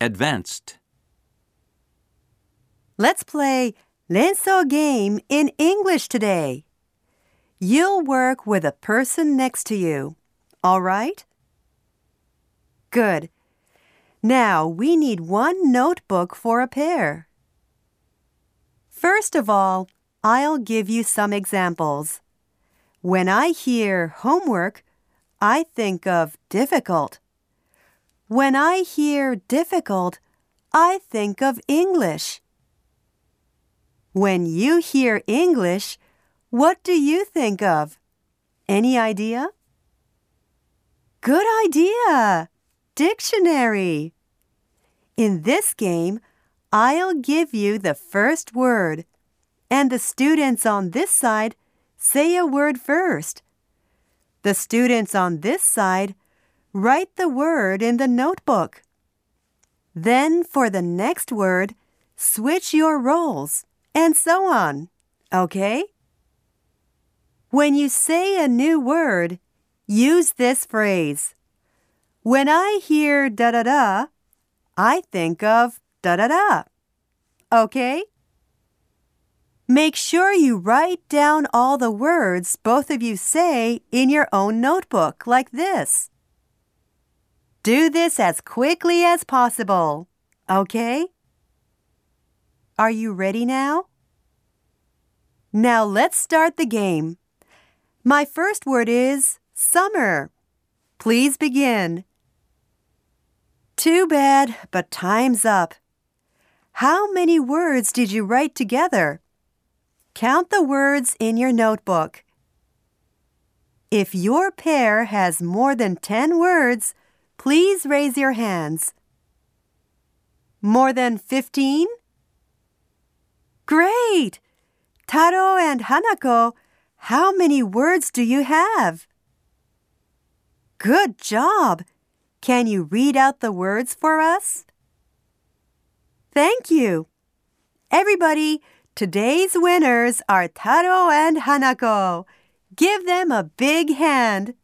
Advanced. Let's play Lenso game in English today. You'll work with a person next to you. All right? Good. Now we need one notebook for a pair. First of all, I'll give you some examples. When I hear homework, I think of difficult. When I hear difficult, I think of English. When you hear English, what do you think of? Any idea? Good idea! Dictionary. In this game, I'll give you the first word, and the students on this side say a word first. The students on this side write the word in the notebook. Then, for the next word, switch your roles, and so on. Okay? When you say a new word, use this phrase. When I hear da da da, I think of da da da. Okay? Make sure you write down all the words both of you say in your own notebook, like this. Do this as quickly as possible. Okay? Are you ready now? Now let's start the game. My first word is summer. Please begin. Too bad, but time's up. How many words did you write together? Count the words in your notebook. If your pair has more than 10 words, please raise your hands. More than 15? Great! Taro and Hanako, how many words do you have? Good job! Can you read out the words for us? Thank you. Everybody, today's winners are Taro and Hanako. Give them a big hand.